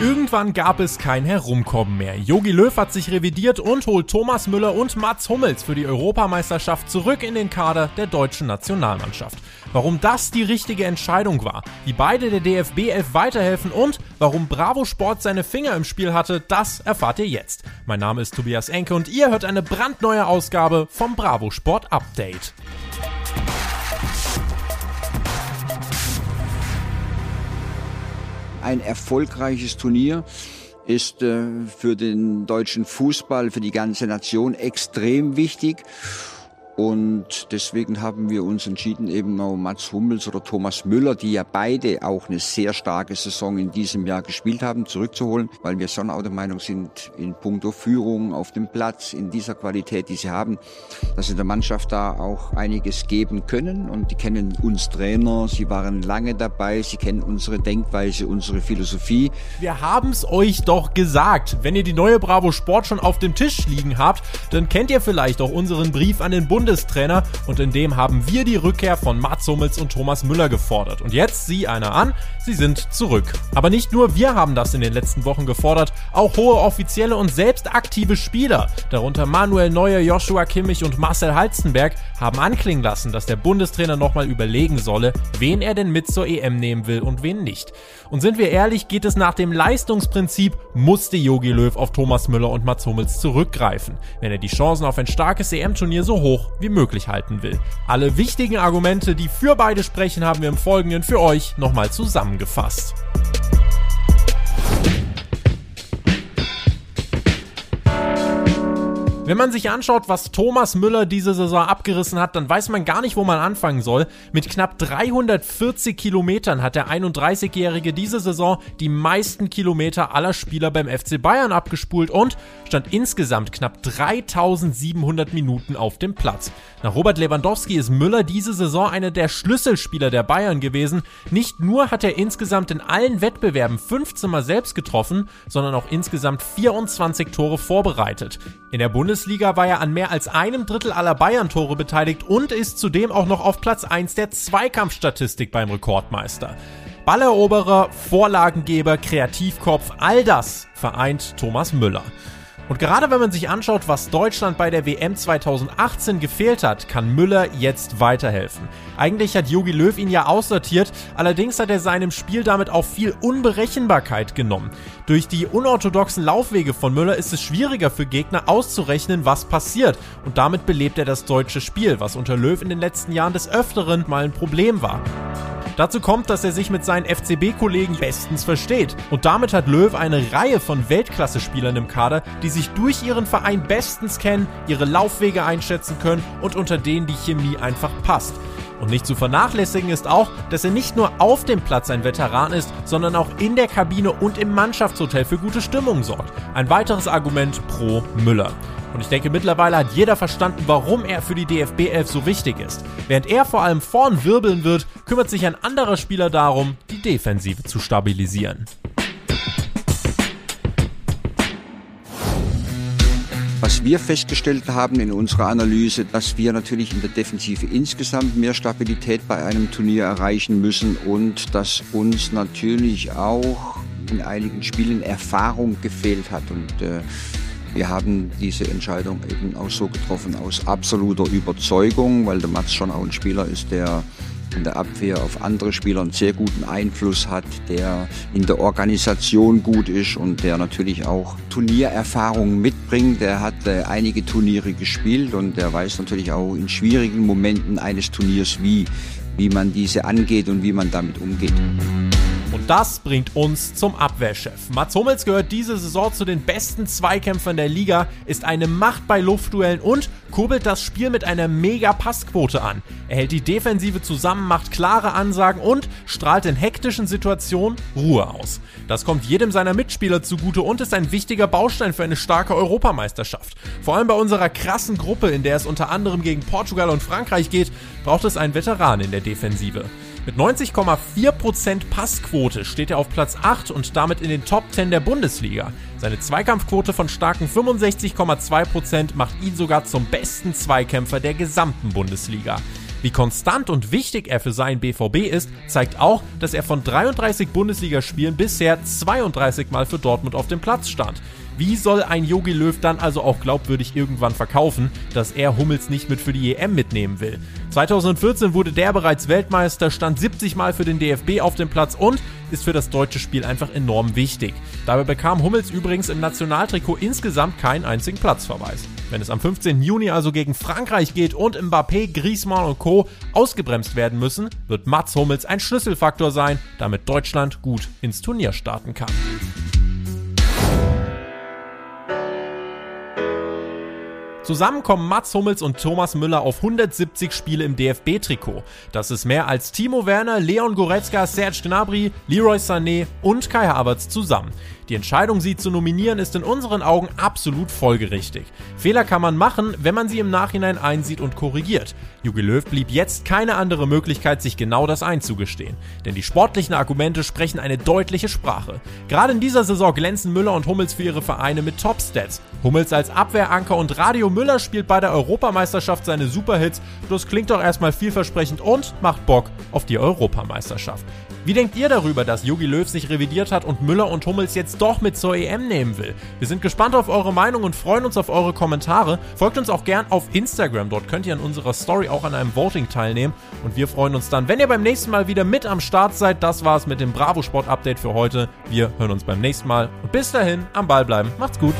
Irgendwann gab es kein Herumkommen mehr. Jogi Löw hat sich revidiert und holt Thomas Müller und Mats Hummels für die Europameisterschaft zurück in den Kader der deutschen Nationalmannschaft. Warum das die richtige Entscheidung war, wie beide der DFB 11 weiterhelfen und warum Bravo Sport seine Finger im Spiel hatte, das erfahrt ihr jetzt. Mein Name ist Tobias Enke und ihr hört eine brandneue Ausgabe vom Bravo Sport Update. Ein erfolgreiches Turnier ist äh, für den deutschen Fußball, für die ganze Nation extrem wichtig. Und deswegen haben wir uns entschieden, eben auch Mats Hummels oder Thomas Müller, die ja beide auch eine sehr starke Saison in diesem Jahr gespielt haben, zurückzuholen, weil wir schon auch der Meinung sind, in puncto Führung auf dem Platz, in dieser Qualität, die sie haben, dass sie der Mannschaft da auch einiges geben können. Und die kennen uns Trainer, sie waren lange dabei, sie kennen unsere Denkweise, unsere Philosophie. Wir haben's euch doch gesagt. Wenn ihr die neue Bravo Sport schon auf dem Tisch liegen habt, dann kennt ihr vielleicht auch unseren Brief an den Bund Bundestrainer und in dem haben wir die Rückkehr von Mats Hummels und Thomas Müller gefordert. Und jetzt sieh einer an, sie sind zurück. Aber nicht nur wir haben das in den letzten Wochen gefordert, auch hohe Offizielle und selbst aktive Spieler, darunter Manuel Neuer, Joshua Kimmich und Marcel Halstenberg, haben anklingen lassen, dass der Bundestrainer nochmal überlegen solle, wen er denn mit zur EM nehmen will und wen nicht. Und sind wir ehrlich, geht es nach dem Leistungsprinzip, musste Jogi Löw auf Thomas Müller und Mats Hummels zurückgreifen, wenn er die Chancen auf ein starkes EM-Turnier so hoch wie möglich halten will. Alle wichtigen Argumente, die für beide sprechen, haben wir im Folgenden für euch nochmal zusammengefasst. Wenn man sich anschaut, was Thomas Müller diese Saison abgerissen hat, dann weiß man gar nicht, wo man anfangen soll. Mit knapp 340 Kilometern hat der 31-Jährige diese Saison die meisten Kilometer aller Spieler beim FC Bayern abgespult und stand insgesamt knapp 3700 Minuten auf dem Platz. Nach Robert Lewandowski ist Müller diese Saison einer der Schlüsselspieler der Bayern gewesen. Nicht nur hat er insgesamt in allen Wettbewerben 15 Mal selbst getroffen, sondern auch insgesamt 24 Tore vorbereitet. In der Bundes Bundesliga war er an mehr als einem Drittel aller Bayern-Tore beteiligt und ist zudem auch noch auf Platz 1 der Zweikampfstatistik beim Rekordmeister. Balleroberer, Vorlagengeber, Kreativkopf, all das vereint Thomas Müller. Und gerade wenn man sich anschaut, was Deutschland bei der WM 2018 gefehlt hat, kann Müller jetzt weiterhelfen. Eigentlich hat Jogi Löw ihn ja aussortiert, allerdings hat er seinem Spiel damit auch viel Unberechenbarkeit genommen. Durch die unorthodoxen Laufwege von Müller ist es schwieriger für Gegner auszurechnen, was passiert. Und damit belebt er das deutsche Spiel, was unter Löw in den letzten Jahren des Öfteren mal ein Problem war. Dazu kommt, dass er sich mit seinen FCB-Kollegen bestens versteht. Und damit hat Löw eine Reihe von Weltklasse-Spielern im Kader, die sich durch ihren Verein bestens kennen, ihre Laufwege einschätzen können und unter denen die Chemie einfach passt. Und nicht zu vernachlässigen ist auch, dass er nicht nur auf dem Platz ein Veteran ist, sondern auch in der Kabine und im Mannschaftshotel für gute Stimmung sorgt. Ein weiteres Argument pro Müller. Und ich denke, mittlerweile hat jeder verstanden, warum er für die DFB 11 so wichtig ist. Während er vor allem vorn wirbeln wird, kümmert sich ein anderer Spieler darum, die Defensive zu stabilisieren. Was wir festgestellt haben in unserer Analyse, dass wir natürlich in der Defensive insgesamt mehr Stabilität bei einem Turnier erreichen müssen und dass uns natürlich auch in einigen Spielen Erfahrung gefehlt hat. Und äh, wir haben diese Entscheidung eben auch so getroffen aus absoluter Überzeugung, weil der Mats schon auch ein Spieler ist, der in der Abwehr auf andere Spieler einen sehr guten Einfluss hat, der in der Organisation gut ist und der natürlich auch Turniererfahrung mitbringt. Der hat äh, einige Turniere gespielt und der weiß natürlich auch in schwierigen Momenten eines Turniers, wie, wie man diese angeht und wie man damit umgeht. Und das bringt uns zum Abwehrchef. Mats Hummels gehört diese Saison zu den besten Zweikämpfern der Liga, ist eine Macht bei Luftduellen und kurbelt das Spiel mit einer mega Passquote an. Er hält die Defensive zusammen, macht klare Ansagen und strahlt in hektischen Situationen Ruhe aus. Das kommt jedem seiner Mitspieler zugute und ist ein wichtiger Baustein für eine starke Europameisterschaft. Vor allem bei unserer krassen Gruppe, in der es unter anderem gegen Portugal und Frankreich geht, braucht es einen Veteran in der Defensive. Mit 90,4% Passquote steht er auf Platz 8 und damit in den Top 10 der Bundesliga. Seine Zweikampfquote von starken 65,2% macht ihn sogar zum besten Zweikämpfer der gesamten Bundesliga. Wie konstant und wichtig er für seinen BVB ist, zeigt auch, dass er von 33 Bundesligaspielen bisher 32 Mal für Dortmund auf dem Platz stand. Wie soll ein Yogi Löw dann also auch glaubwürdig irgendwann verkaufen, dass er Hummels nicht mit für die EM mitnehmen will? 2014 wurde der bereits Weltmeister, stand 70 Mal für den DFB auf dem Platz und ist für das deutsche Spiel einfach enorm wichtig. Dabei bekam Hummels übrigens im Nationaltrikot insgesamt keinen einzigen Platzverweis. Wenn es am 15. Juni also gegen Frankreich geht und Mbappé, Griezmann und Co. ausgebremst werden müssen, wird Mats Hummels ein Schlüsselfaktor sein, damit Deutschland gut ins Turnier starten kann. Zusammen kommen Mats Hummels und Thomas Müller auf 170 Spiele im DFB-Trikot. Das ist mehr als Timo Werner, Leon Goretzka, Serge Gnabry, Leroy Sané und Kai Havertz zusammen. Die Entscheidung, sie zu nominieren, ist in unseren Augen absolut folgerichtig. Fehler kann man machen, wenn man sie im Nachhinein einsieht und korrigiert. Jogi Löw blieb jetzt keine andere Möglichkeit, sich genau das einzugestehen. Denn die sportlichen Argumente sprechen eine deutliche Sprache. Gerade in dieser Saison glänzen Müller und Hummels für ihre Vereine mit Top-Stats. Hummels als Abwehranker und Radio Müller spielt bei der Europameisterschaft seine Superhits. Das klingt doch erstmal vielversprechend und macht Bock auf die Europameisterschaft. Wie denkt ihr darüber, dass Jogi Löw sich revidiert hat und Müller und Hummels jetzt doch mit zur EM nehmen will? Wir sind gespannt auf eure Meinung und freuen uns auf eure Kommentare. Folgt uns auch gern auf Instagram, dort könnt ihr an unserer Story auch an einem Voting teilnehmen und wir freuen uns dann, wenn ihr beim nächsten Mal wieder mit am Start seid. Das war's mit dem Bravo Sport Update für heute. Wir hören uns beim nächsten Mal und bis dahin am Ball bleiben. Macht's gut.